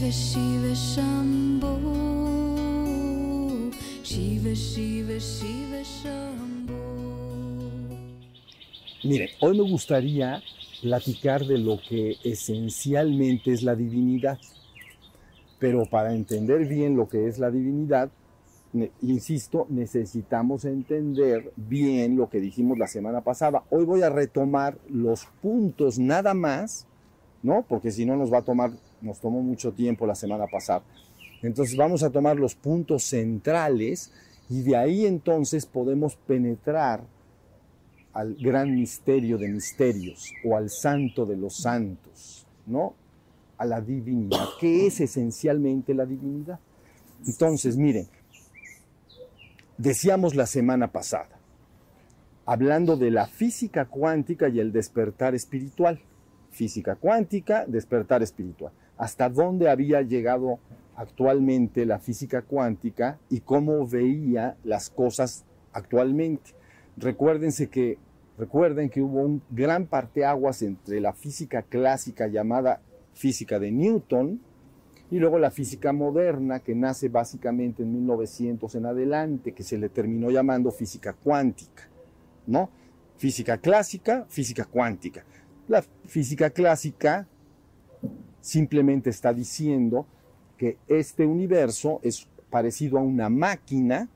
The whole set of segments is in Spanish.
Shiva Miren, hoy me gustaría platicar de lo que esencialmente es la divinidad. Pero para entender bien lo que es la divinidad, insisto, necesitamos entender bien lo que dijimos la semana pasada. Hoy voy a retomar los puntos nada más, ¿no? Porque si no nos va a tomar, nos tomó mucho tiempo la semana pasada. Entonces vamos a tomar los puntos centrales y de ahí entonces podemos penetrar al gran misterio de misterios o al santo de los santos, ¿no? A la divinidad. ¿Qué es esencialmente la divinidad? Entonces, miren, decíamos la semana pasada, hablando de la física cuántica y el despertar espiritual. Física cuántica, despertar espiritual. Hasta dónde había llegado actualmente la física cuántica y cómo veía las cosas actualmente. Que, recuerden que hubo un gran parteaguas entre la física clásica llamada física de Newton y luego la física moderna que nace básicamente en 1900 en adelante, que se le terminó llamando física cuántica, ¿no? Física clásica, física cuántica. La física clásica simplemente está diciendo que este universo es parecido a una máquina,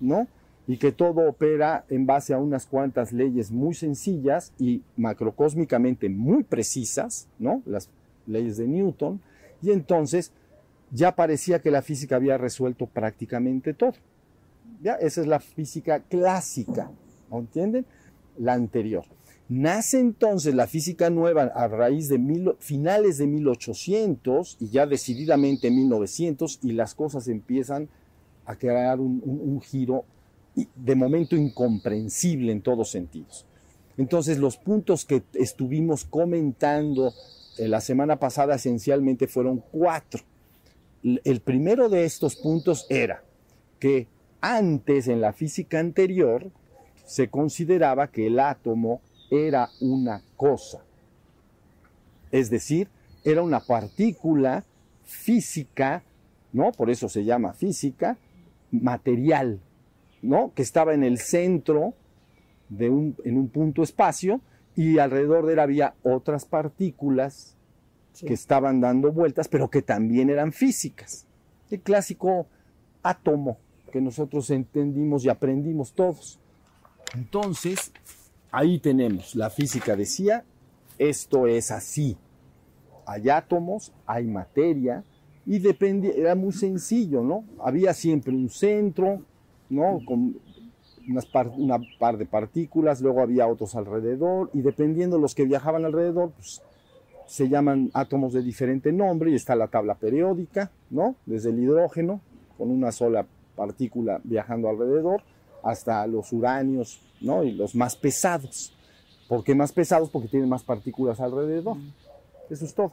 ¿no? Y que todo opera en base a unas cuantas leyes muy sencillas y macrocósmicamente muy precisas, ¿no? Las leyes de Newton. Y entonces ya parecía que la física había resuelto prácticamente todo. ¿Ya? Esa es la física clásica, ¿no entienden? La anterior. Nace entonces la física nueva a raíz de finales de 1800 y ya decididamente en 1900 y las cosas empiezan a crear un, un- giro de momento incomprensible en todos sentidos. Entonces los puntos que estuvimos comentando eh, la semana pasada esencialmente fueron cuatro. El primero de estos puntos era que antes en la física anterior se consideraba que el átomo era una cosa. Es decir, era una partícula física, ¿no? Por eso se llama física, material, ¿no? Que estaba en el centro de un, en un punto espacio y alrededor de él había otras partículas Sí. que estaban dando vueltas, pero que también eran físicas. El clásico átomo que nosotros entendimos y aprendimos todos. Entonces, ahí tenemos, la física decía, esto es así. Hay átomos, hay materia, y dependía, era muy sencillo, ¿no? Había siempre un centro, ¿no? Con unas par- una par de partículas, luego había otros alrededor, y dependiendo los que viajaban alrededor, pues se llaman átomos de diferente nombre, y está la tabla periódica, ¿no? Desde el hidrógeno, con una sola partícula viajando alrededor, hasta los uranios, ¿no? Y los más pesados. ¿Por qué más pesados? Porque tienen más partículas alrededor. Eso es todo.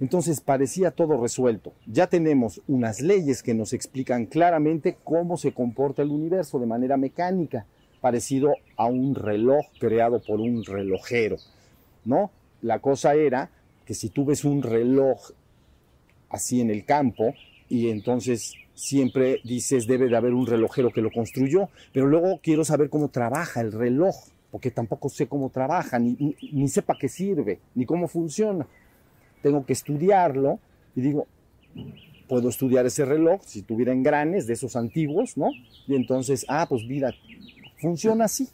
Entonces parecía todo resuelto. Ya tenemos unas leyes que nos explican claramente cómo se comporta el universo de manera mecánica, parecido a un reloj creado por un relojero, ¿no? La cosa era que si tú ves un reloj así en el campo y entonces siempre dices debe de haber un relojero que lo construyó, pero luego quiero saber cómo trabaja el reloj, porque tampoco sé cómo trabaja, ni, ni, sé para qué sirve, ni cómo funciona. Tengo que estudiarlo y digo, puedo estudiar ese reloj si tuviera engranes de esos antiguos, ¿no? Y entonces, ah, pues mira, funciona así.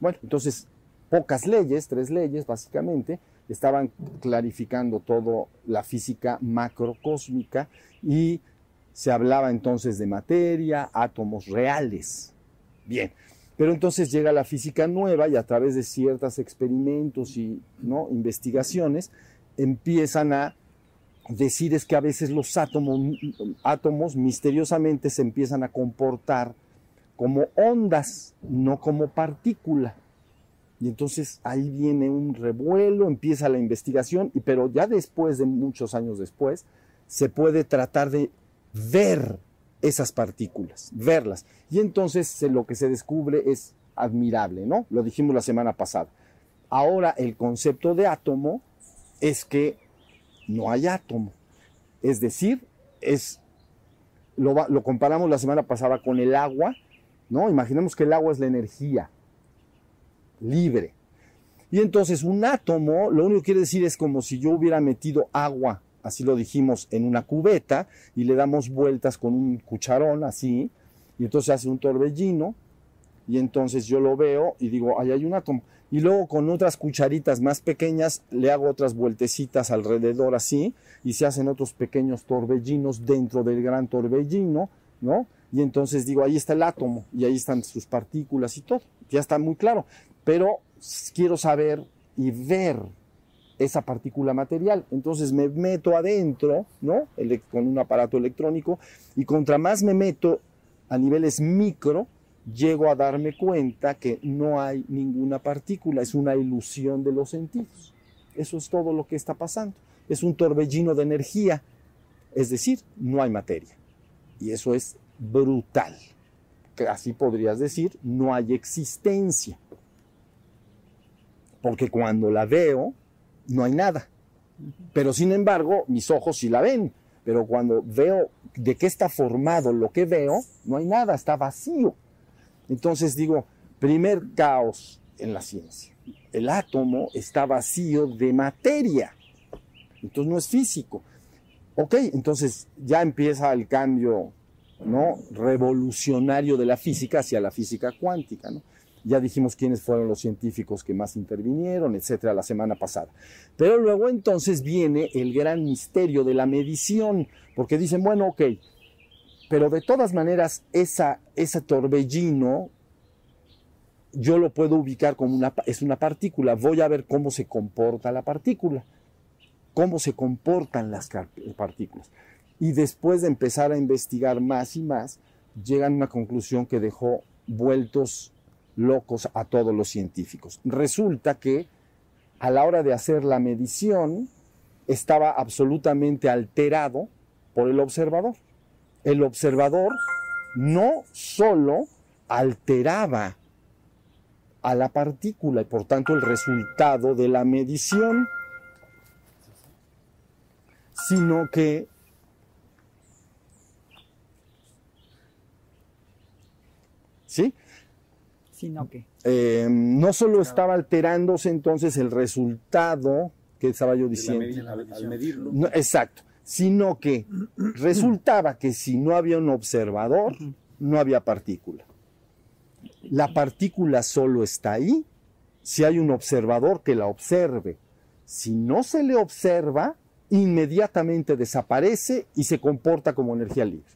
Bueno, entonces, pocas leyes, tres leyes básicamente, estaban clarificando todo la física macrocósmica y se hablaba entonces de materia, átomos reales. Bien, pero entonces llega la física nueva y a través de ciertos experimentos y ¿no? investigaciones empiezan a decir es que a veces los átomos, átomos misteriosamente se empiezan a comportar como ondas, no como partícula. Y entonces ahí viene un revuelo, empieza la investigación, pero ya después de muchos años después, se puede tratar de ver esas partículas, verlas. Y entonces lo que se descubre es admirable, ¿no? Lo dijimos la semana pasada. Ahora el concepto de átomo es que no hay átomo. Es decir, es, lo, lo comparamos la semana pasada con el agua, ¿no? Imaginemos que el agua es la energía libre. Y entonces un átomo, lo único que quiere decir es como si yo hubiera metido agua, así lo dijimos, en una cubeta y le damos vueltas con un cucharón así, y entonces hace un torbellino, y entonces yo lo veo y digo, ahí hay un átomo. Y luego con otras cucharitas más pequeñas le hago otras vueltecitas alrededor así, y se hacen otros pequeños torbellinos dentro del gran torbellino, ¿no? Y entonces digo, ahí está el átomo, y ahí están sus partículas y todo. Ya está muy claro. Pero quiero saber y ver esa partícula material. Entonces me meto adentro, ¿no? Con un aparato electrónico, y contra más me meto a niveles micro, llego a darme cuenta que no hay ninguna partícula, es una ilusión de los sentidos. Eso es todo lo que está pasando. Es un torbellino de energía, es decir, no hay materia. Y eso es brutal. Así podrías decir, no hay existencia. Porque cuando la veo, no hay nada. Pero sin embargo, mis ojos sí la ven. Pero cuando veo de qué está formado lo que veo, no hay nada, está vacío. Entonces digo, primer caos en la ciencia. El átomo está vacío de materia. Entonces no es físico. Ok, entonces ya empieza el cambio ¿no? revolucionario de la física hacia la física cuántica. ¿no? Ya dijimos quiénes fueron los científicos que más intervinieron, etcétera, la semana pasada. Pero luego entonces viene el gran misterio de la medición, porque dicen, bueno, ok, pero de todas maneras, esa, ese torbellino yo lo puedo ubicar como una, es una partícula. Voy a ver cómo se comporta la partícula, cómo se comportan las partículas. Y después de empezar a investigar más y más, llegan a una conclusión que dejó vueltos locos a todos los científicos. Resulta que a la hora de hacer la medición estaba absolutamente alterado por el observador el observador no solo alteraba a la partícula y por tanto el resultado de la medición, sino que ¿sí? Sino que. Eh, no solo estaba alterándose entonces el resultado que estaba yo diciendo, al, medirlo. no, exacto, sino que resultaba que si no había un observador, no había partícula. La partícula solo está ahí si hay un observador que la observe. Si no se le observa, inmediatamente desaparece y se comporta como energía libre.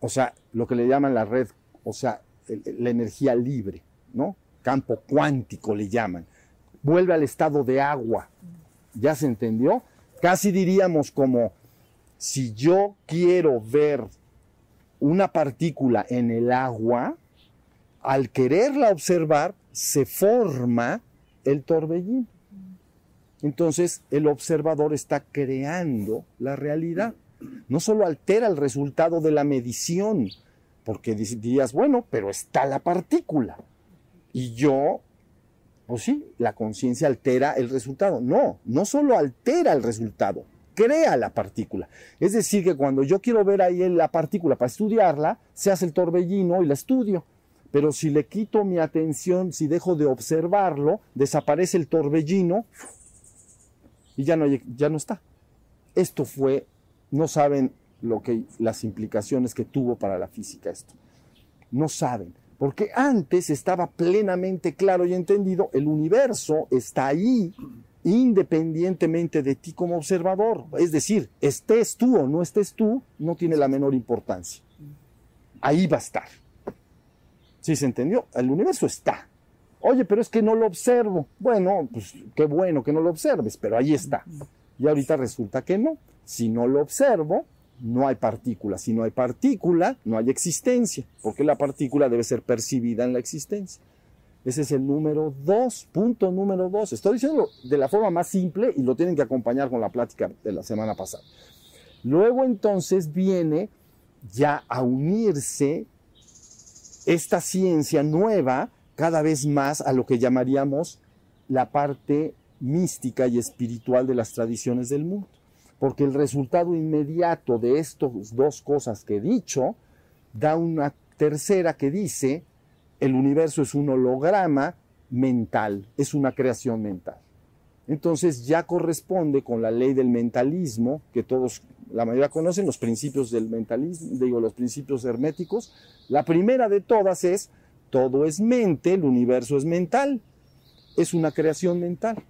O sea, lo que le llaman la red, o sea, la energía libre, ¿no? Campo cuántico le llaman. Vuelve al estado de agua. ¿Ya se entendió? Casi diríamos como si yo quiero ver una partícula en el agua, al quererla observar, se forma el torbellino. Entonces, el observador está creando la realidad. No solo altera el resultado de la medición, porque dirías, bueno, pero está la partícula. Y yo pues sí, la conciencia altera el resultado. No, no solo altera el resultado, crea la partícula. Es decir, que cuando yo quiero ver ahí la partícula para estudiarla, se hace el torbellino y la estudio. Pero si le quito mi atención, si dejo de observarlo, desaparece el torbellino y ya no, ya no está. Esto fue, no saben lo que, las implicaciones que tuvo para la física esto. No saben. Porque antes estaba plenamente claro y entendido, el universo está ahí independientemente de ti como observador. Es decir, estés tú o no estés tú, no tiene la menor importancia. Ahí va a estar. ¿Sí se entendió? El universo está. Oye, pero es que no lo observo. Bueno, pues qué bueno que no lo observes, pero ahí está. Y ahorita resulta que no. Si no lo observo, no hay partícula. Si no hay partícula, no hay existencia, porque la partícula debe ser percibida en la existencia. Ese es el número dos, punto número dos. Estoy diciendo de la forma más simple y lo tienen que acompañar con la plática de la semana pasada. Luego entonces viene ya a unirse esta ciencia nueva cada vez más a lo que llamaríamos la parte mística y espiritual de las tradiciones del mundo. Porque el resultado inmediato de estas dos cosas que he dicho da una tercera que dice, el universo es un holograma mental, es una creación mental. Entonces ya corresponde con la ley del mentalismo, que todos, la mayoría conocen, los principios del mentalismo, digo, los principios herméticos. La primera de todas es, todo es mente, el universo es mental, es una creación mental.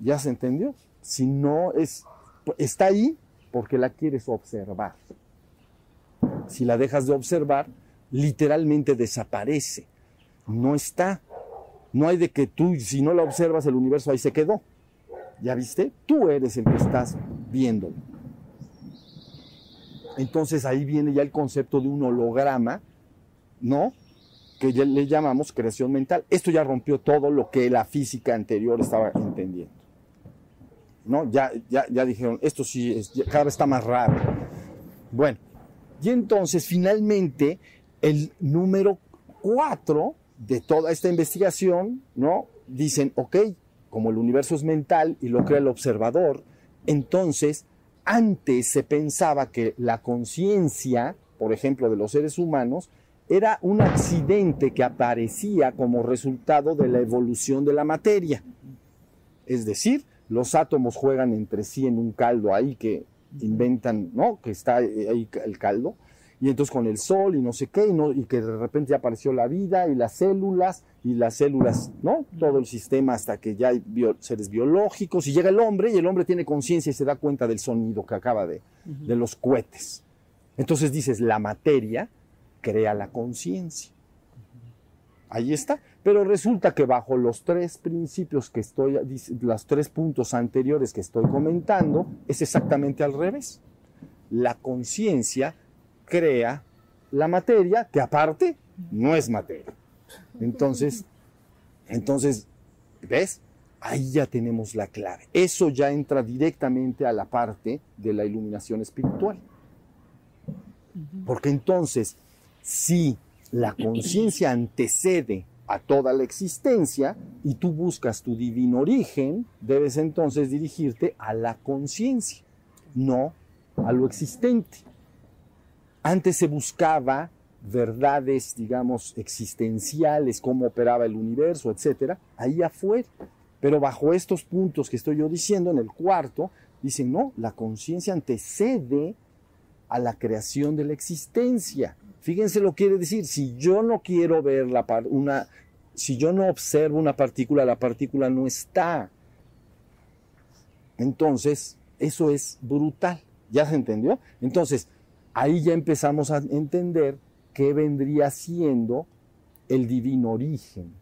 ¿Ya se entendió? Si no es, está ahí porque la quieres observar. Si la dejas de observar, literalmente desaparece. No está. No hay de que tú, si no la observas, el universo ahí se quedó. ¿Ya viste? Tú eres el que estás viéndolo. Entonces ahí viene ya el concepto de un holograma, ¿no? Que ya le llamamos creación mental. Esto ya rompió todo lo que la física anterior estaba entendiendo. ¿No? Ya, ya, ya dijeron, esto sí, es, cada vez está más raro. Bueno, y entonces finalmente el número cuatro de toda esta investigación, ¿no? Dicen, ok, como el universo es mental y lo crea el observador, entonces antes se pensaba que la conciencia, por ejemplo, de los seres humanos, era un accidente que aparecía como resultado de la evolución de la materia. Es decir, los átomos juegan entre sí en un caldo ahí que inventan, ¿no? Que está ahí el caldo y entonces con el sol y no sé qué, y, no, y que de repente ya apareció la vida y las células, y las células, ¿no? Todo el sistema hasta que ya hay seres biológicos, y llega el hombre, y el hombre tiene conciencia y se da cuenta del sonido que acaba de, de los cohetes. Entonces dices, la materia crea la conciencia. Ahí está. Pero resulta que bajo los tres principios que estoy, los tres puntos anteriores que estoy comentando, es exactamente al revés. La conciencia crea la materia, que aparte no es materia. Entonces, entonces, ¿ves? Ahí ya tenemos la clave. Eso ya entra directamente a la parte de la iluminación espiritual. Porque entonces, si la conciencia antecede a toda la existencia y tú buscas tu divino origen, debes entonces dirigirte a la conciencia, no a lo existente. Antes se buscaba verdades, digamos, existenciales, cómo operaba el universo, etcétera, ahí afuera. Pero bajo estos puntos que estoy yo diciendo, en el cuarto, dicen, no, la conciencia antecede a la creación de la existencia. Fíjense lo quiere decir, si yo no quiero ver la una, si yo no observo una partícula, la partícula no está. Entonces, eso es brutal. ¿Ya se entendió? Entonces, ahí ya empezamos a entender qué vendría siendo el divino origen.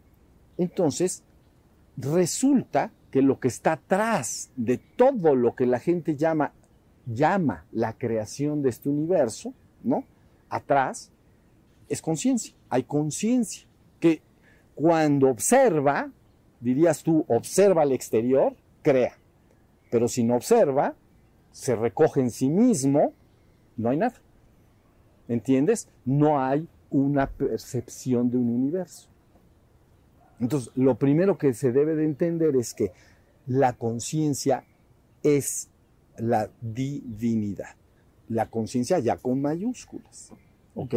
Entonces, resulta que lo que está atrás de todo lo que la gente llama, llama la creación de este universo, ¿no? Atrás es conciencia, hay conciencia, que cuando observa, dirías tú, observa al exterior, crea, pero si no observa, se recoge en sí mismo, no hay nada. ¿Entiendes? No hay una percepción de un universo. Entonces, lo primero que se debe de entender es que la conciencia es la divinidad. La conciencia ya con mayúsculas. ¿Ok?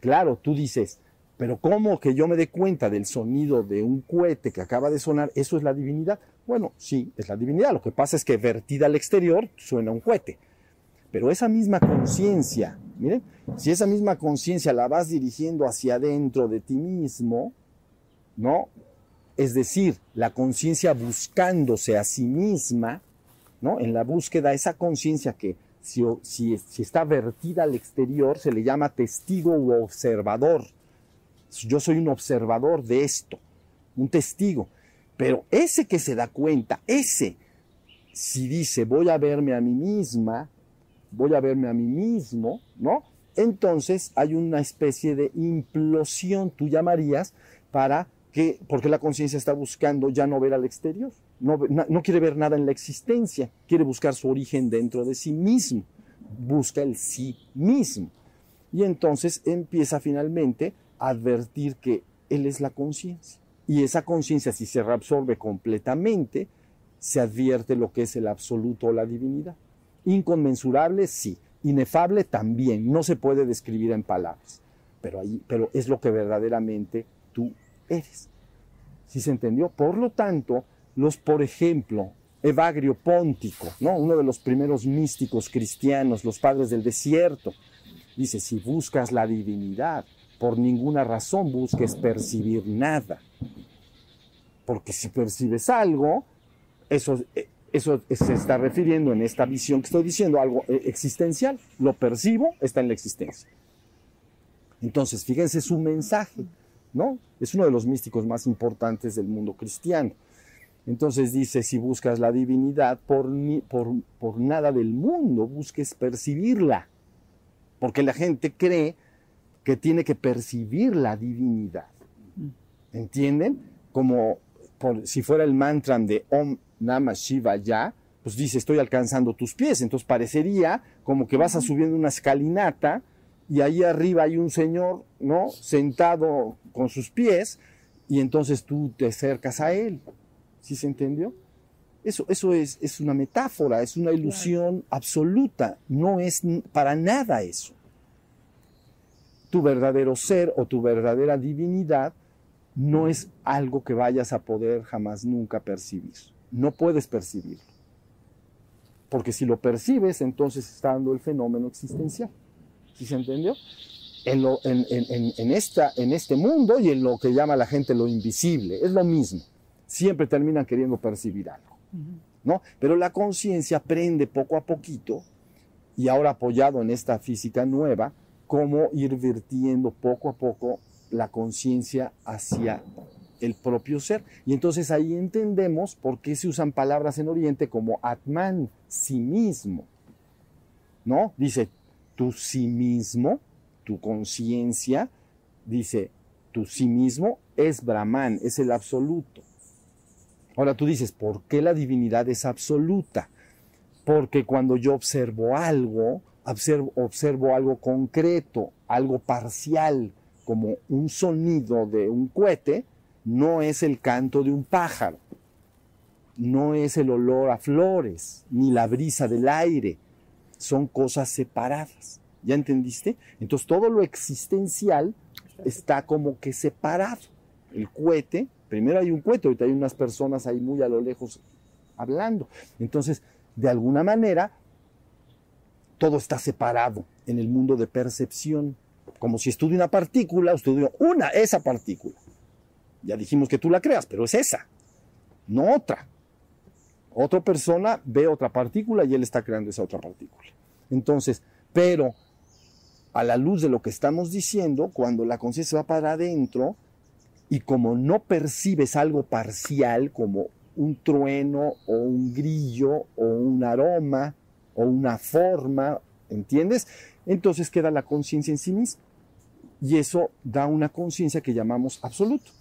Claro, tú dices, pero ¿cómo que yo me dé cuenta del sonido de un cohete que acaba de sonar? ¿Eso es la divinidad? Bueno, sí, es la divinidad. Lo que pasa es que vertida al exterior suena un cohete. Pero esa misma conciencia, miren, si esa misma conciencia la vas dirigiendo hacia adentro de ti mismo, ¿no? Es decir, la conciencia buscándose a sí misma, ¿no? En la búsqueda, esa conciencia que si, está vertida al exterior se le llama testigo u observador. Yo soy un observador de esto, un testigo. Pero ese que se da cuenta, ese, si dice voy a verme a mí misma, voy a verme a mí mismo, ¿no? Entonces hay una especie de implosión, tú llamarías, para que, porque la conciencia está buscando ya no ver al exterior, no, quiere ver nada en la existencia, quiere buscar su origen dentro de sí mismo, busca el sí mismo. Y entonces empieza finalmente a advertir que él es la conciencia. Y esa conciencia, si se reabsorbe completamente, se advierte lo que es el absoluto o la divinidad. Inconmensurable, sí. Inefable también. No se puede describir en palabras. Pero, ahí, pero es lo que verdaderamente tú eres. ¿Sí se entendió? Por lo tanto, los, por ejemplo, Evagrio Póntico, ¿no? uno de los primeros místicos cristianos, los padres del desierto, dice, si buscas la divinidad, por ninguna razón busques percibir nada. Porque si percibes algo, eso, eso se está refiriendo en esta visión que estoy diciendo, algo eh, existencial. Lo percibo, está en la existencia. Entonces, fíjense su mensaje, ¿no? Es uno de los místicos más importantes del mundo cristiano. Entonces dice, si buscas la divinidad, por, por, nada del mundo busques percibirla. Porque la gente cree que tiene que percibir la divinidad. ¿Entienden? Como si fuera el mantra de Om Nama Shiva Ya, pues dice, estoy alcanzando tus pies. Entonces parecería como que vas a subiendo una escalinata y ahí arriba hay un señor, ¿no? Sentado con sus pies y entonces tú te acercas a él. ¿Sí se entendió? Eso, eso es, es una metáfora, es una ilusión absoluta, no es para nada eso. Tu verdadero ser o tu verdadera divinidad no es algo que vayas a poder jamás nunca percibir. No puedes percibirlo. Porque si lo percibes, entonces está dando el fenómeno existencial. ¿Sí se entendió? En, lo, en, en, en, esta, en este mundo y en lo que llama la gente lo invisible. Es lo mismo. Siempre terminan queriendo percibir algo. ¿no? Pero la conciencia aprende poco a poquito y ahora apoyado en esta física nueva, cómo ir vertiendo poco a poco la conciencia hacia el propio ser. Y entonces ahí entendemos por qué se usan palabras en Oriente como Atman, sí mismo. ¿No? Dice, tu sí mismo, tu conciencia, dice, tu sí mismo es Brahman, es el absoluto. Ahora tú dices, ¿por qué la divinidad es absoluta? Porque cuando yo observo algo, observo, observo algo concreto, algo parcial, como un sonido de un cohete, no es el canto de un pájaro, no es el olor a flores, ni la brisa del aire, son cosas separadas. ¿Ya entendiste? Entonces todo lo existencial está como que separado. El cohete, primero hay un cohete, ahorita hay unas personas ahí muy a lo lejos hablando. Entonces, de alguna manera, todo está separado en el mundo de percepción como si estudio una partícula, estudio una, esa partícula. Ya dijimos que tú la creas, pero es esa, no otra. Otra persona ve otra partícula y él está creando esa otra partícula. Entonces, pero a la luz de lo que estamos diciendo, cuando la conciencia va para adentro y como no percibes algo parcial como un trueno o un grillo o un aroma o una forma, ¿entiendes? Entonces queda la conciencia en sí misma. Y eso da una conciencia que llamamos absoluto.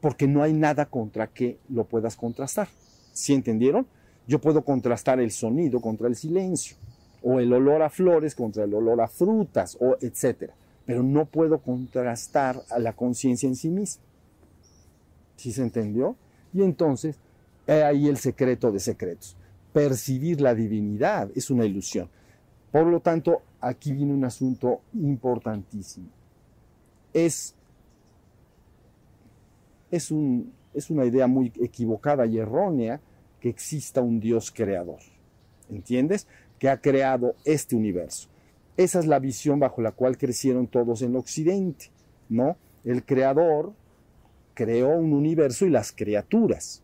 Porque no hay nada contra que lo puedas contrastar. ¿Sí entendieron? Yo puedo contrastar el sonido contra el silencio, o el olor a flores contra el olor a frutas, o etcétera. Pero no puedo contrastar a la conciencia en sí misma. ¿Sí se entendió? Y entonces, ahí el secreto de secretos. Percibir la divinidad es una ilusión. Por lo tanto, aquí viene un asunto importantísimo. Es, es, un, es una idea muy equivocada y errónea que exista un Dios creador. ¿Entiendes? Que ha creado este universo. Esa es la visión bajo la cual crecieron todos en Occidente, ¿no? El creador creó un universo y las criaturas.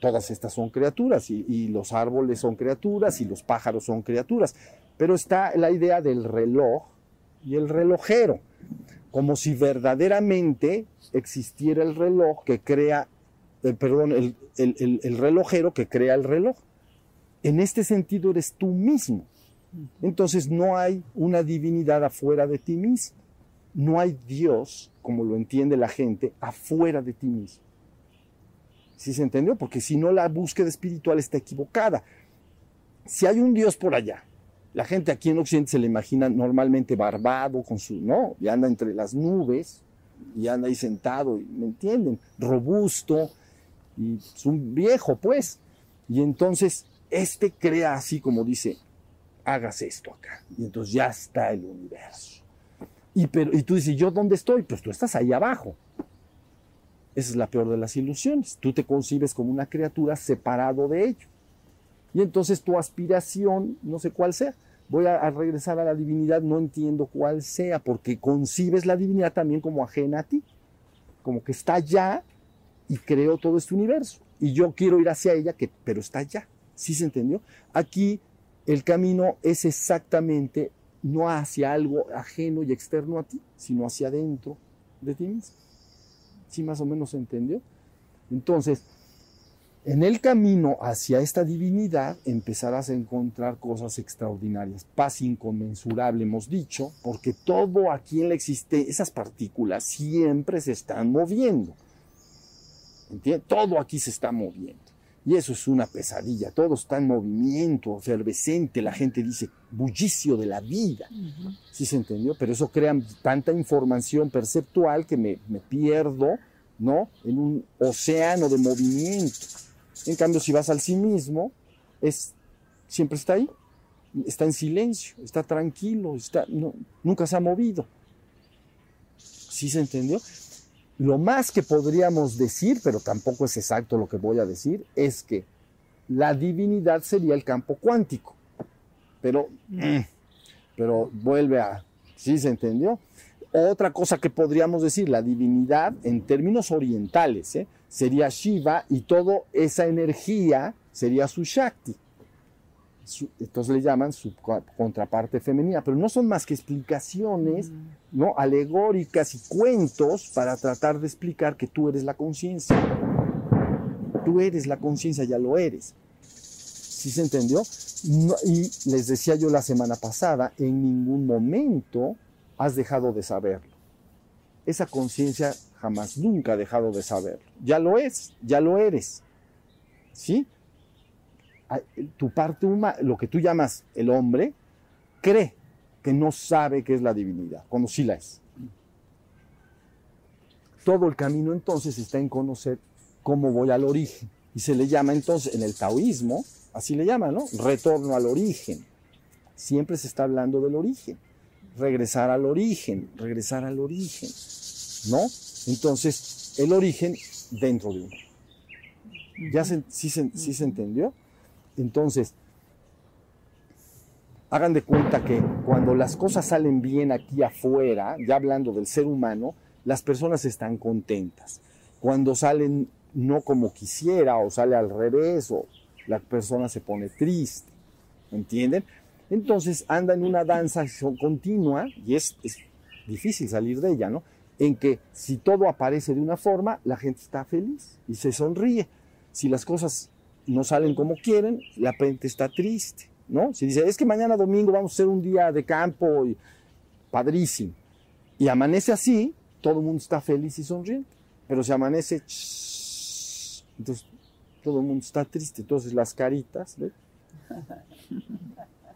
Todas estas son criaturas y, los árboles son criaturas y los pájaros son criaturas. Pero está la idea del reloj y el relojero, como si verdaderamente existiera el reloj que crea, eh, perdón, el, el, el relojero que crea el reloj. En este sentido eres tú mismo. Entonces no hay una divinidad afuera de ti mismo. No hay Dios, como lo entiende la gente, afuera de ti mismo. ¿Sí se entendió? Porque si no, la búsqueda espiritual está equivocada. Si hay un Dios por allá, la gente aquí en Occidente se le imagina normalmente barbado, con su, ¿no? Y anda entre las nubes, y anda ahí sentado, ¿me entienden? Robusto, y es un viejo, pues. Y entonces, este crea así como dice, hagas esto acá. Y entonces ya está el universo. Y, pero, y tú dices, ¿yo dónde estoy? Pues tú estás ahí abajo. Esa es la peor de las ilusiones. Tú te concibes como una criatura separado de ello. Y entonces tu aspiración, no sé cuál sea, voy a, regresar a la divinidad, no entiendo cuál sea, porque concibes la divinidad también como ajena a ti, como que está allá y creó todo este universo. Y yo quiero ir hacia ella, que, pero está allá. ¿Sí se entendió? Aquí el camino es exactamente no hacia algo ajeno y externo a ti, sino hacia adentro de ti mismo. ¿Sí más o menos se entendió? Entonces, en el camino hacia esta divinidad empezarás a encontrar cosas extraordinarias, paz inconmensurable, hemos dicho, porque todo aquí en la existencia, esas partículas siempre se están moviendo. ¿Entiendes? Todo aquí se está moviendo. Y eso es una pesadilla, todo está en movimiento, efervescente, la gente dice bullicio de la vida. ¿Sí se entendió? Pero eso crea tanta información perceptual que me, me pierdo, ¿no? En un océano de movimiento. En cambio, si vas al sí mismo, es, siempre está ahí, está en silencio, está tranquilo, está, no, nunca se ha movido. ¿Sí se entendió? Lo más que podríamos decir, pero tampoco es exacto lo que voy a decir, es que la divinidad sería el campo cuántico. Pero, pero vuelve a, ¿sí se entendió? Otra cosa que podríamos decir, la divinidad en términos orientales, ¿eh? sería Shiva y toda esa energía sería su Shakti. Entonces le llaman su contraparte femenina, pero no son más que explicaciones ¿no? alegóricas y cuentos para tratar de explicar que tú eres la conciencia. Tú eres la conciencia, ya lo eres. ¿Sí se entendió? No, y les decía yo la semana pasada, en ningún momento has dejado de saberlo. Esa conciencia jamás, nunca ha dejado de saberlo. Ya lo es, ya lo eres. ¿Sí? Tu parte humana, lo que tú llamas el hombre, cree que no sabe qué es la divinidad, cuando sí la es. Todo el camino entonces está en conocer cómo voy al origen. Y se le llama entonces en el taoísmo, así le llaman, ¿no? Retorno al origen. Siempre se está hablando del origen. Regresar al origen, regresar al origen, ¿no? Entonces, el origen dentro de uno. ¿Ya se, sí, se, sí se entendió? Entonces, hagan de cuenta que cuando las cosas salen bien aquí afuera, ya hablando del ser humano, las personas están contentas. Cuando salen no como quisiera o sale al revés o la persona se pone triste, ¿entienden? Entonces anda en una danza continua y es, es difícil salir de ella, ¿no? En que si todo aparece de una forma, la gente está feliz y se sonríe. Si las cosas no salen como quieren, la gente está triste, ¿no? Si dice, es que mañana domingo vamos a hacer un día de campo y padrísimo. Y amanece así, todo el mundo está feliz y sonriente. Pero si amanece, entonces todo el mundo está triste. Entonces las caritas, ¿ves?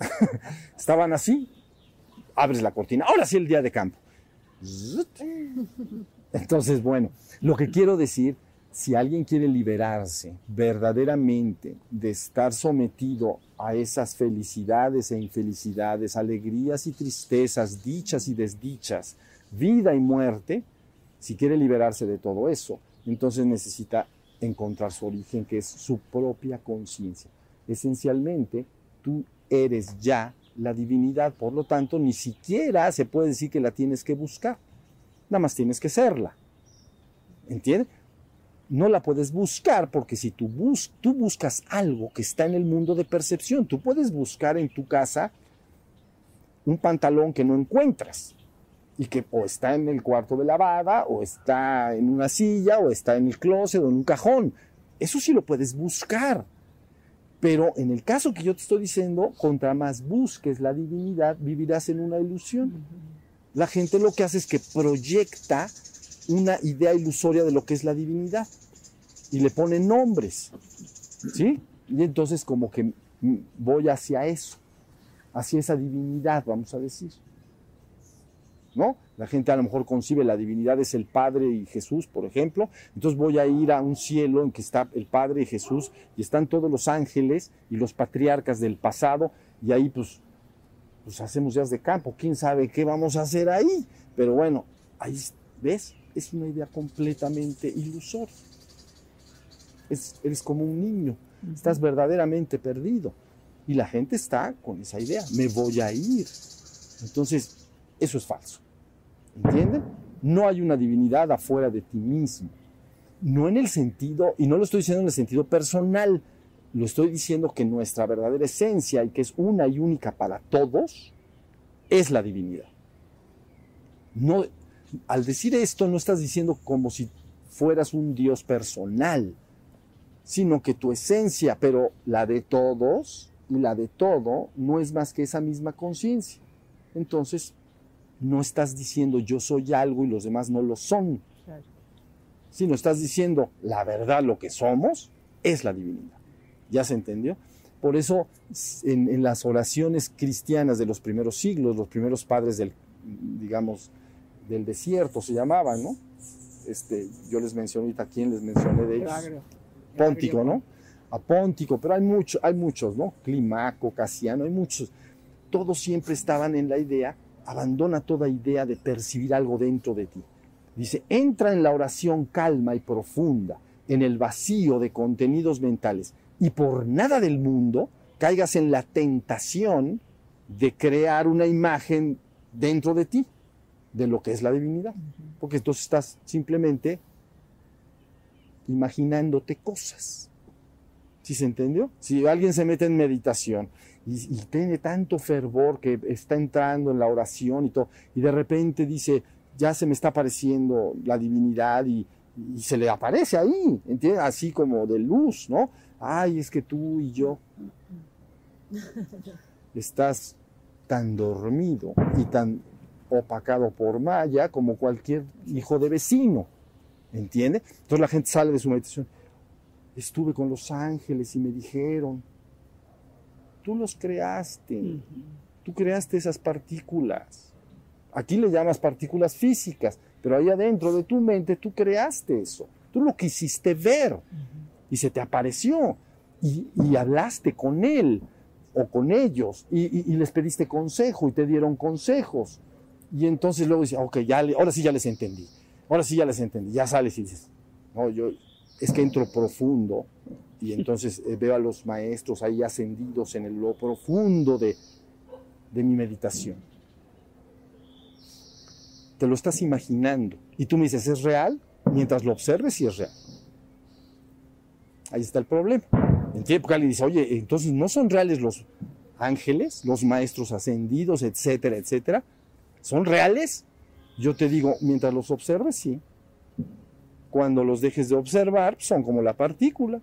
Estaban así, abres la cortina, ahora sí el día de campo. Entonces, bueno, lo que quiero decir, si alguien quiere liberarse verdaderamente de estar sometido a esas felicidades e infelicidades, alegrías y tristezas, dichas y desdichas, vida y muerte, si quiere liberarse de todo eso, entonces necesita encontrar su origen, que es su propia conciencia. Esencialmente, tú eres ya la divinidad, por lo tanto, ni siquiera se puede decir que la tienes que buscar, nada más tienes que serla. ¿Entiendes? No la puedes buscar porque si tú, bus tú buscas algo que está en el mundo de percepción, tú puedes buscar en tu casa un pantalón que no encuentras y que o está en el cuarto de lavada, o está en una silla, o está en el closet, o en un cajón. Eso sí lo puedes buscar. Pero en el caso que yo te estoy diciendo, contra más busques la divinidad, vivirás en una ilusión. La gente lo que hace es que proyecta una idea ilusoria de lo que es la divinidad y le pone nombres. ¿Sí? Y entonces como que voy hacia eso, hacia esa divinidad, vamos a decir. ¿no? La gente a lo mejor concibe la divinidad es el Padre y Jesús, por ejemplo. Entonces voy a ir a un cielo en que está el Padre y Jesús y están todos los ángeles y los patriarcas del pasado y ahí pues, pues hacemos días de campo. ¿Quién sabe qué vamos a hacer ahí? Pero bueno, ahí ves, es una idea completamente ilusoria. Es, eres como un niño, estás verdaderamente perdido. Y la gente está con esa idea, me voy a ir. Entonces, eso es falso. ¿Entienden? No hay una divinidad afuera de ti mismo. No en el sentido, y no lo estoy diciendo en el sentido personal, lo estoy diciendo que nuestra verdadera esencia y que es una y única para todos, es la divinidad. No, al decir esto no estás diciendo como si fueras un Dios personal, sino que tu esencia, pero la de todos y la de todo, no es más que esa misma conciencia. Entonces, no estás diciendo yo soy algo y los demás no lo son, Claro. sino estás diciendo la verdad, lo que somos, es la divinidad. ¿Ya se entendió? Por eso en, en las oraciones cristianas de los primeros siglos, los primeros padres del, digamos, del desierto se llamaban, ¿no? Este, yo les mencioné ahorita quién les mencioné de ellos. Claro. Póntico, ¿no? A Póntico, pero hay, mucho, hay muchos, ¿no? Climaco, Casiano, hay muchos. Todos siempre estaban en la idea, abandona toda idea de percibir algo dentro de ti. Dice, entra en la oración calma y profunda, en el vacío de contenidos mentales, y por nada del mundo caigas en la tentación de crear una imagen dentro de ti de lo que es la divinidad. Porque entonces estás simplemente imaginándote cosas. ¿Sí se entendió? Si alguien se mete en meditación y, y, tiene tanto fervor que está entrando en la oración y todo, y de repente dice, ya se me está apareciendo la divinidad y, y se le aparece ahí, ¿entiendes? Así como de luz, ¿no? Ay, es que tú y yo estás tan dormido y tan opacado por Maya como cualquier hijo de vecino. ¿Entiende? Entonces la gente sale de su meditación. Estuve con los ángeles y me dijeron, tú los creaste, uh -huh. tú creaste esas partículas. Aquí le llamas partículas físicas, pero ahí adentro de tu mente tú creaste eso. Tú lo quisiste ver uh -huh. y se te apareció y, y, hablaste con él o con ellos y, y, y les pediste consejo y te dieron consejos. Y entonces luego dices, ok, ya, ahora sí ya les entendí. Ahora sí ya les entendí. Ya sales y dices, no, yo es que entro profundo y entonces eh, veo a los maestros ahí ascendidos en el, lo profundo de, de mi meditación. Te lo estás imaginando y tú me dices, ¿es real? Mientras lo observes, sí es real. Ahí está el problema. ¿Entiendes? Porque alguien dice, oye, entonces no son reales los ángeles, los maestros ascendidos, etcétera, etcétera. ¿Son reales? Yo te digo, mientras los observes, sí. Cuando los dejes de observar, son como la partícula.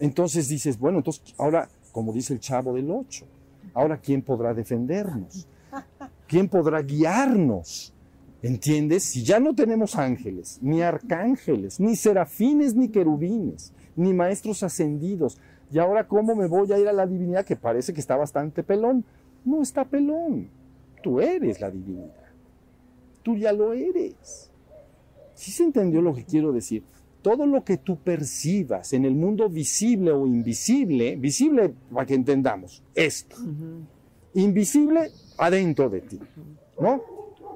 Entonces dices, bueno, entonces ahora, como dice el chavo del 8, ahora ¿quién podrá defendernos? ¿Quién podrá guiarnos? ¿Entiendes? Si ya no tenemos ángeles, ni arcángeles, ni serafines, ni querubines, ni maestros ascendidos, y ahora ¿cómo me voy a ir a la divinidad que parece que está bastante pelón? No está pelón. Tú eres la divinidad. Tú ya lo eres. ¿Sí se entendió lo que quiero decir? Todo lo que tú percibas en el mundo visible o invisible, visible para que entendamos, esto. Uh -huh. Invisible adentro de ti, ¿no?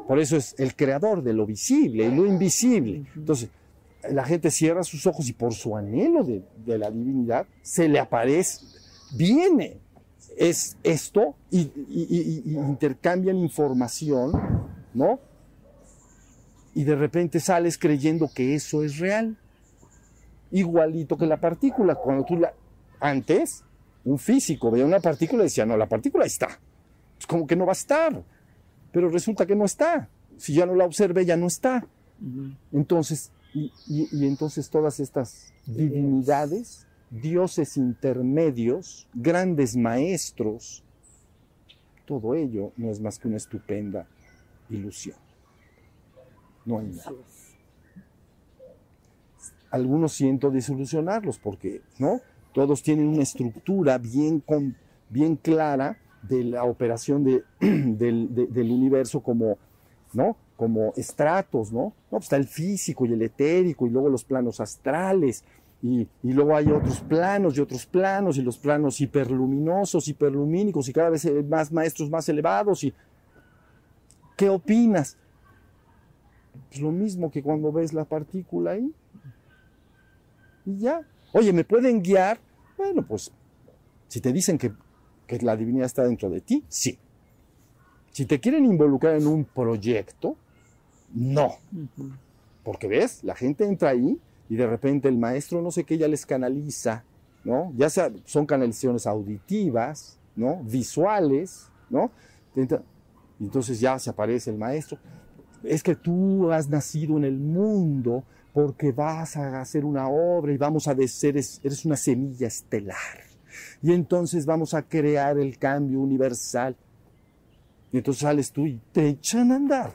Por eso es el creador de lo visible y lo invisible. Entonces, la gente cierra sus ojos y por su anhelo de, de la divinidad se le aparece, viene es esto y, y, y, y, intercambian información, ¿no? Y de repente sales creyendo que eso es real, igualito que la partícula. Cuando tú la antes un físico veía una partícula y decía no, la partícula está, es como que no va a estar, pero resulta que no está. Si ya no la observé ya no está. Entonces y entonces todas estas divinidades dioses intermedios, grandes maestros, todo ello no es más que una estupenda ilusión. No hay nada. Algunos siento desilusionarlos porque, ¿no? Todos tienen una estructura bien, con, bien clara de la operación de, del, de, del, universo como, ¿no? como estratos, ¿no? ¿no? Pues está el físico y el etérico y luego los planos astrales y, y, luego hay otros planos y otros planos y los planos hiperluminosos, hiperlumínicos y cada vez más maestros más elevados. Y, ¿Qué opinas? Pues lo mismo que cuando ves la partícula ahí. Y ya. Oye, ¿me pueden guiar? Bueno, pues si te dicen que, que la divinidad está dentro de ti, sí. Si te quieren involucrar en un proyecto, no. Porque ves, la gente entra ahí y de repente el maestro no sé qué ya les canaliza, ¿no? Ya sea, son canalizaciones auditivas, ¿no? Visuales, ¿no? Entonces ya se aparece el maestro. Es que tú has nacido en el mundo porque vas a hacer una obra y vamos a ser, eres una semilla estelar. Y entonces vamos a crear el cambio universal. Y entonces sales tú y te echan a andar.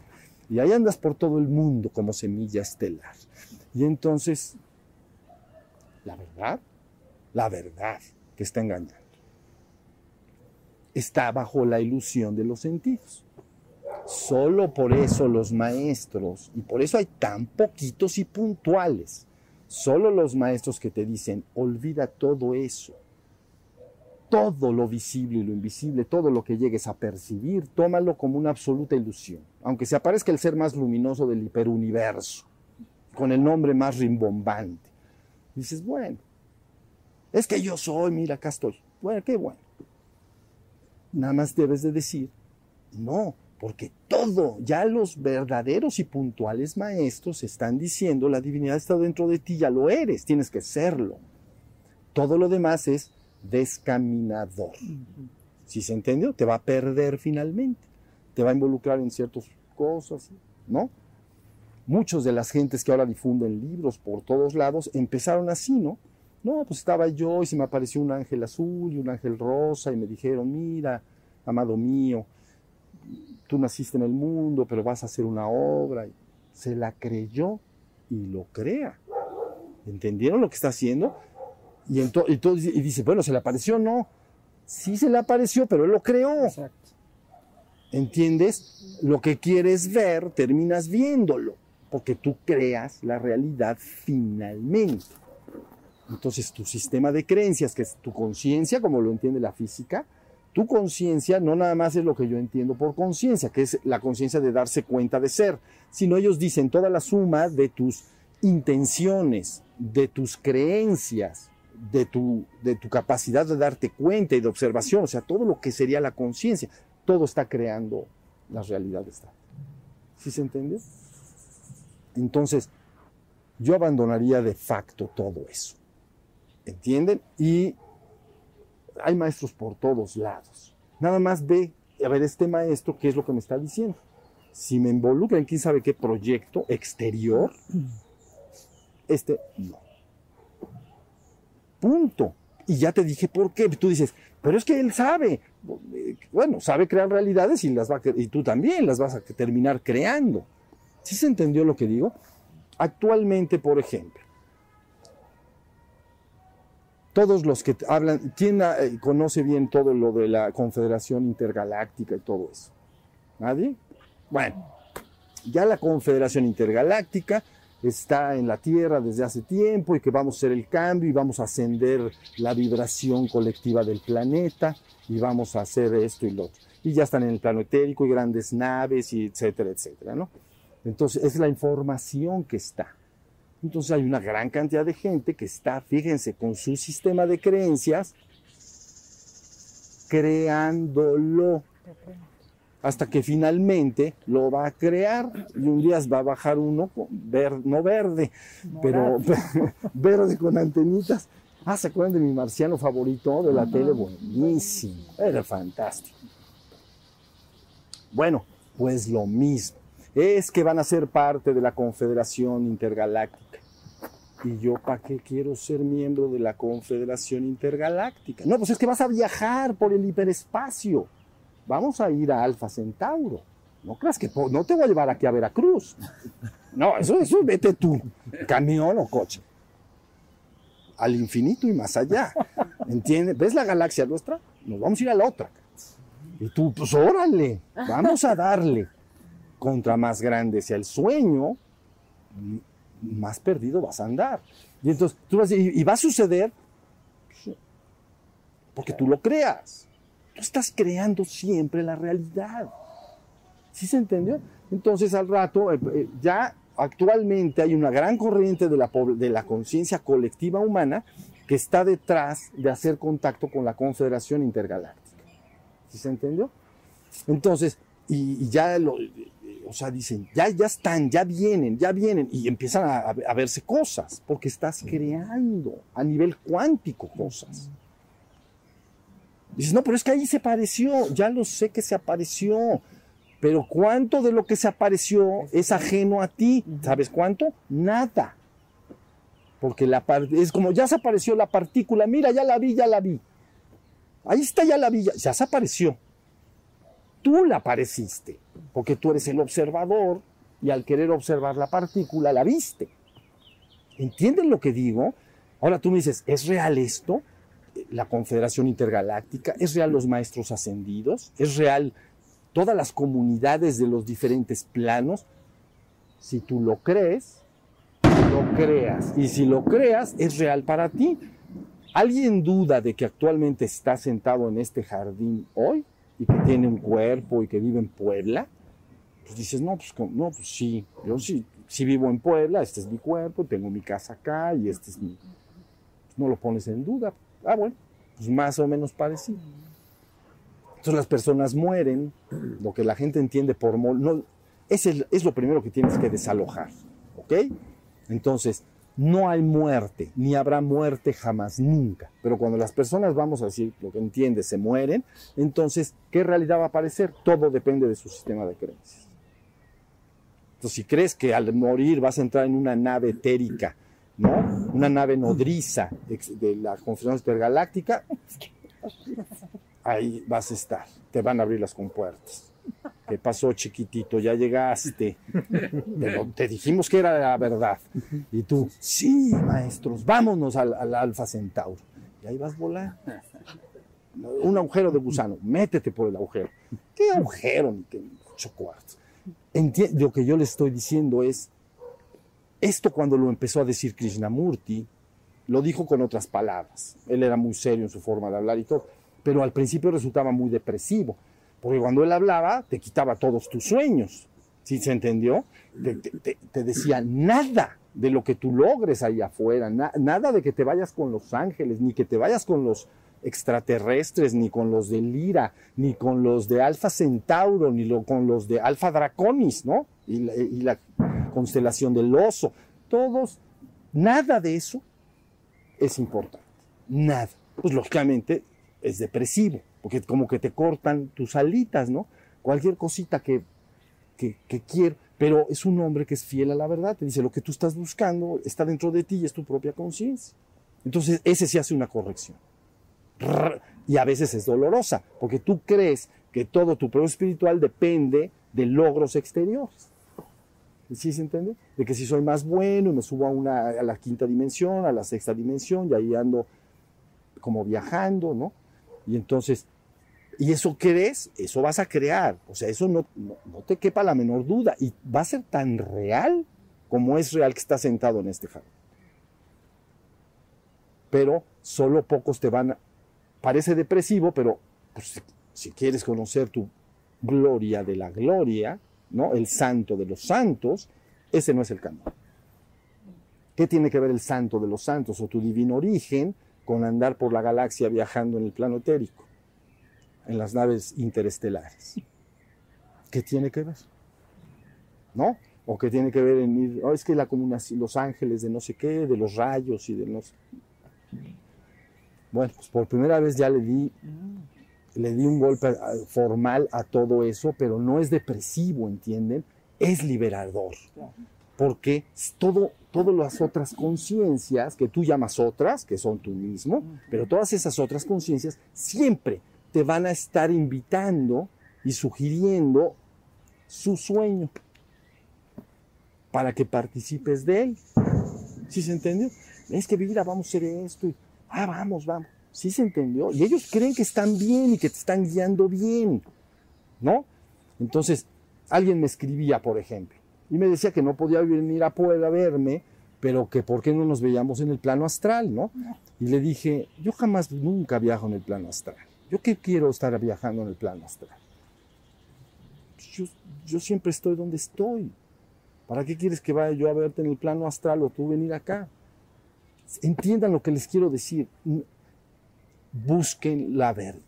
Y ahí andas por todo el mundo como semilla estelar. Y entonces, la verdad, la verdad que está engañando, está bajo la ilusión de los sentidos. Solo por eso los maestros, y por eso hay tan poquitos y puntuales, solo los maestros que te dicen, olvida todo eso, todo lo visible y lo invisible, todo lo que llegues a percibir, tómalo como una absoluta ilusión, aunque se aparezca el ser más luminoso del hiperuniverso, con el nombre más rimbombante. Dices, bueno, es que yo soy, mira, acá estoy. Bueno, qué bueno. Nada más debes de decir, no, porque todo, ya los verdaderos y puntuales maestros están diciendo, la divinidad está dentro de ti, ya lo eres, tienes que serlo. Todo lo demás es descaminador. Si se entendió, te va a perder finalmente, te va a involucrar en ciertas cosas, ¿no? Muchos de las gentes que ahora difunden libros por todos lados empezaron así, ¿no? No, pues estaba yo y se me apareció un ángel azul y un ángel rosa y me dijeron, mira, amado mío, tú naciste en el mundo, pero vas a hacer una obra. Se la creyó y lo crea. ¿Entendieron lo que está haciendo? Y, entonces, y dice, bueno, ¿se le apareció? No. Sí se le apareció, pero él lo creó. Exacto. ¿Entiendes? Lo que quieres ver, terminas viéndolo, porque tú creas la realidad finalmente. Entonces, tu sistema de creencias, que es tu conciencia, como lo entiende la física, tu conciencia no nada más es lo que yo entiendo por conciencia, que es la conciencia de darse cuenta de ser, sino ellos dicen toda la suma de tus intenciones, de tus creencias, de tu, de tu capacidad de darte cuenta y de observación, o sea, todo lo que sería la conciencia, todo está creando la realidad esta. ¿Sí se entiende? Entonces, yo abandonaría de facto todo eso. ¿Entienden? Y hay maestros por todos lados. Nada más ve, a ver, este maestro, ¿qué es lo que me está diciendo? Si me involucra en quién sabe qué proyecto exterior, este no. Punto. Y ya te dije por qué. Tú dices, pero es que él sabe. Bueno, sabe crear realidades y, las va y tú también las vas a terminar creando. ¿Sí se entendió lo que digo? Actualmente, por ejemplo, todos los que hablan, ¿quién eh, conoce bien todo lo de la Confederación Intergaláctica y todo eso? ¿Nadie? Bueno, ya la Confederación Intergaláctica está en la Tierra desde hace tiempo y que vamos a hacer el cambio y vamos a ascender la vibración colectiva del planeta y vamos a hacer esto y lo otro. Y ya están en el plano etérico y grandes naves y etcétera, etcétera, ¿no? Entonces, es la información que está. Entonces hay una gran cantidad de gente que está, fíjense, con su sistema de creencias, creándolo hasta que finalmente lo va a crear y un día va a bajar uno, no verde, pero verde con antenitas. Ah, ¿se acuerdan de mi marciano favorito de la tele? Buenísimo, era fantástico. Bueno, pues lo mismo. Es que van a ser parte de la Confederación Intergaláctica. ¿Y yo para qué quiero ser miembro de la Confederación Intergaláctica? No, pues es que vas a viajar por el hiperespacio vamos a ir a Alfa Centauro. No creas que no te voy a llevar aquí a Veracruz. No, eso, eso vete tú, camión o coche. Al infinito y más allá. ¿Entiendes? ¿Ves la galaxia nuestra? Nos vamos a ir a la otra. Y tú, pues órale, vamos a darle. Contra más grande sea el sueño, más perdido vas a andar. Y entonces, y, va a suceder porque tú lo creas. Tú estás creando siempre la realidad. ¿Sí se entendió? Entonces al rato, eh, eh, ya actualmente hay una gran corriente de la, de la conciencia colectiva humana que está detrás de hacer contacto con la Confederación Intergaláctica. ¿Sí se entendió? Entonces, y, y ya lo, o sea, dicen, ya, ya están, ya vienen, ya vienen, y empiezan a, verse cosas, porque estás creando a nivel cuántico cosas. Dices, no, pero es que ahí se apareció, ya lo sé que se apareció, pero ¿cuánto de lo que se apareció es ajeno a ti? ¿Sabes cuánto? Nada. Porque la es como ya se apareció la partícula, mira, ya la vi, ya la vi. Ahí está, ya la vi, ya, ya se apareció. Tú la apareciste, porque tú eres el observador y al querer observar la partícula la viste. ¿Entienden lo que digo? Ahora tú me dices, ¿es real esto? La Confederación Intergaláctica, ¿es real los maestros ascendidos? ¿Es real todas las comunidades de los diferentes planos? Si tú lo crees, lo creas. Y si lo creas, es real para ti. ¿Alguien duda de que actualmente está sentado en este jardín hoy y que tiene un cuerpo y que vive en Puebla? Pues dices, no, pues, no, pues sí, yo sí, sí vivo en Puebla, este es mi cuerpo, tengo mi casa acá y este es mi... no lo pones en duda. Ah, bueno, pues más o menos parecido. Entonces las personas mueren, lo que la gente entiende por... No, es, el- es lo primero que tienes que desalojar, ¿ok? Entonces, no hay muerte, ni habrá muerte jamás, nunca. Pero cuando las personas, vamos a decir lo que entiendes, se mueren, entonces, ¿qué realidad va a aparecer? Todo depende de su sistema de creencias. Entonces, si crees que al morir vas a entrar en una nave etérica, ¿no? Una nave nodriza de la Confederación Intergaláctica, ahí vas a estar. Te van a abrir las compuertas. ¿Qué pasó, chiquitito? Ya llegaste. Pero te dijimos que era la verdad. Y tú, sí, maestros, vámonos al, al Alfa Centauro. Y ahí vas volando. Un agujero de gusano, métete por el agujero. ¿Qué agujero? Ni qué ocho cuartos. Lo que yo le estoy diciendo es, esto cuando lo empezó a decir Krishnamurti, lo dijo con otras palabras. Él era muy serio en su forma de hablar y todo, pero al principio resultaba muy depresivo, porque cuando él hablaba te quitaba todos tus sueños. ¿Sí se entendió? Te, decía nada de lo que tú logres ahí afuera, na- nada de que te vayas con los ángeles, ni que te vayas con los extraterrestres, ni con los de Lira, ni con los de Alfa Centauro, ni con los de Alfa Draconis, ¿no? Y la, y la constelación del oso. Todos, nada de eso es importante. Nada. Pues lógicamente es depresivo, porque como que te cortan tus alitas, ¿no? Cualquier cosita que, que, que quiero, pero es un hombre que es fiel a la verdad, te dice lo que tú estás buscando está dentro de ti y es tu propia conciencia. Entonces ese sí hace una corrección. Y a veces es dolorosa, porque tú crees que todo tu progreso espiritual depende de logros exteriores. ¿Sí se entiende? De que si soy más bueno y me subo a, una, a la quinta dimensión, a la sexta dimensión, y ahí ando como viajando, ¿no? Y entonces, y eso crees, eso vas a crear. O sea, eso no, no, te quepa la menor duda. Y va a ser tan real como es real que estás sentado en este jardín. Pero solo pocos te van a... Parece depresivo, pero pues, si quieres conocer tu gloria de la gloria, ¿no? El santo de los santos, ese no es el camino. ¿Qué tiene que ver el santo de los santos o tu divino origen con andar por la galaxia viajando en el plano etérico, en las naves interestelares? ¿Qué tiene que ver? ¿No? ¿O qué tiene que ver en ir, oh, es que la comunación, los ángeles de no sé qué, de los rayos y de no sé. Bueno, pues por primera vez ya le di le di un golpe a- formal a todo eso, pero no es depresivo, ¿entienden? Es liberador. Porque todo, todas las otras conciencias que tú llamas otras, que son tú mismo, pero todas esas otras conciencias siempre te van a estar invitando y sugiriendo su sueño para que participes de él. ¿Sí se entendió? Es que mira, vamos a hacer esto. y, ah, vamos, vamos. ¿Sí se entendió? Y ellos creen que están bien y que te están guiando bien, ¿no? Entonces, alguien me escribía, por ejemplo, y me decía que no podía venir a Puebla a verme, pero que por qué no nos veíamos en el plano astral, ¿no? Y le dije, yo jamás, nunca viajo en el plano astral. ¿Yo qué quiero estar viajando en el plano astral? Yo, yo siempre estoy donde estoy. ¿Para qué quieres que vaya yo a verte en el plano astral o tú venir acá? Entiendan lo que les quiero decir. Busquen la verdad.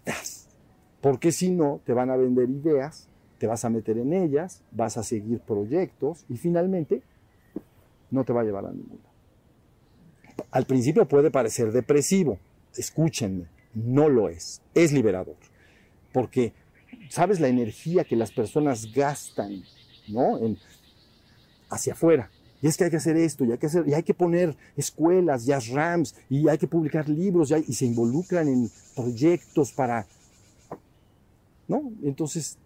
Porque si no, te van a vender ideas, te vas a meter en ellas, vas a seguir proyectos y finalmente no te va a llevar a ninguna. Al principio puede parecer depresivo. Escúchenme, no lo es. Es liberador. Porque, ¿sabes la energía que las personas gastan, ¿no? En, hacia afuera. Y es que hay que hacer esto, y hay que, hacer, y hay que poner escuelas, ya RAMs, y hay que publicar libros, y, y se involucran en proyectos para... ¿No? Entonces,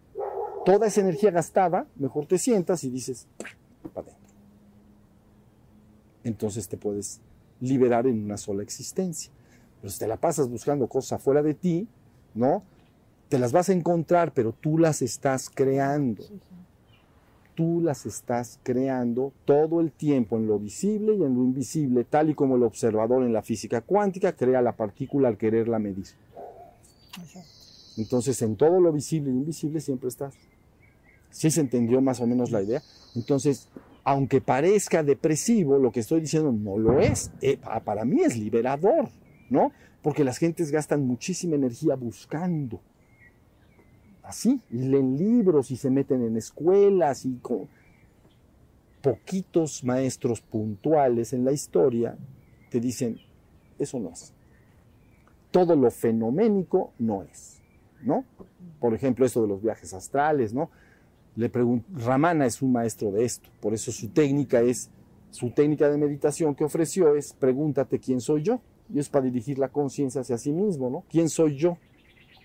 toda esa energía gastada, mejor te sientas y dices, para adentro. Entonces te puedes liberar en una sola existencia. Pero si te la pasas buscando cosas afuera de ti, ¿no? Te las vas a encontrar, pero tú las estás creando tú las estás creando todo el tiempo en lo visible y en lo invisible, tal y como el observador en la física cuántica crea la partícula al quererla medir. Entonces, en todo lo visible e invisible siempre estás. ¿Sí se entendió más o menos la idea? Entonces, aunque parezca depresivo, lo que estoy diciendo no lo es. Eh, para mí es liberador, ¿no? Porque las gentes gastan muchísima energía buscando así, y leen libros y se meten en escuelas y con poquitos maestros puntuales en la historia te dicen, eso no es. Todo lo fenoménico no es, ¿no? Por ejemplo, esto de los viajes astrales, ¿no? Ramana es un maestro de esto, por eso su técnica es, su técnica de meditación que ofreció es, pregúntate quién soy yo, y es para dirigir la conciencia hacia sí mismo, ¿no? ¿Quién soy yo?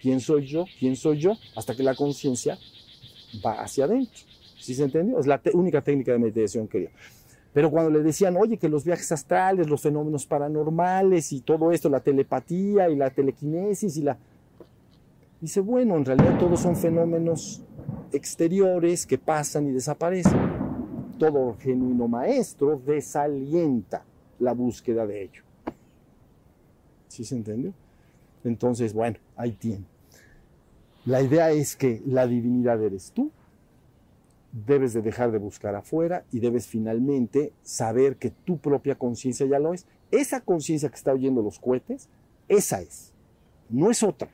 ¿Quién soy yo? ¿Quién soy yo? Hasta que la conciencia va hacia adentro. ¿Sí se entendió? Es la única técnica de meditación que dio. Pero cuando le decían, oye, que los viajes astrales, los fenómenos paranormales y todo esto, la telepatía y la telequinesis y la... Dice, bueno, en realidad todos son fenómenos exteriores que pasan y desaparecen. Todo genuino maestro desalienta la búsqueda de ello. ¿Sí se entendió? Entonces, bueno, ahí tiene. La idea es que la divinidad eres tú, debes de dejar de buscar afuera y debes finalmente saber que tu propia conciencia ya lo es. Esa conciencia que está oyendo los cohetes, esa es, no es otra,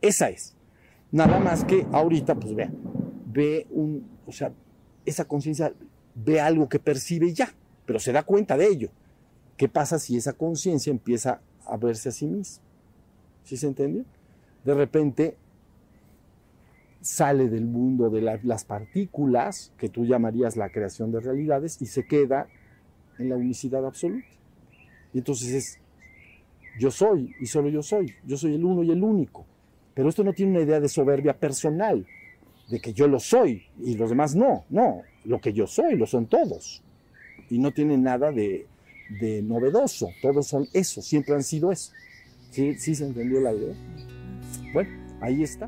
esa es. Nada más que ahorita, pues vean, ve un, o sea, esa conciencia ve algo que percibe ya, pero se da cuenta de ello. ¿Qué pasa si esa conciencia empieza a verse a sí misma? ¿Sí se entendió? De repente sale del mundo de las partículas, que tú llamarías la creación de realidades, y se queda en la unicidad absoluta. Y entonces es, yo soy y solo yo soy, yo soy el uno y el único. Pero esto no tiene una idea de soberbia personal, de que yo lo soy y los demás no, no, lo que yo soy lo son todos. Y no tiene nada de, de novedoso, todos son eso, siempre han sido eso. ¿Sí, ¿Sí se entendió la idea? Bueno, ahí está.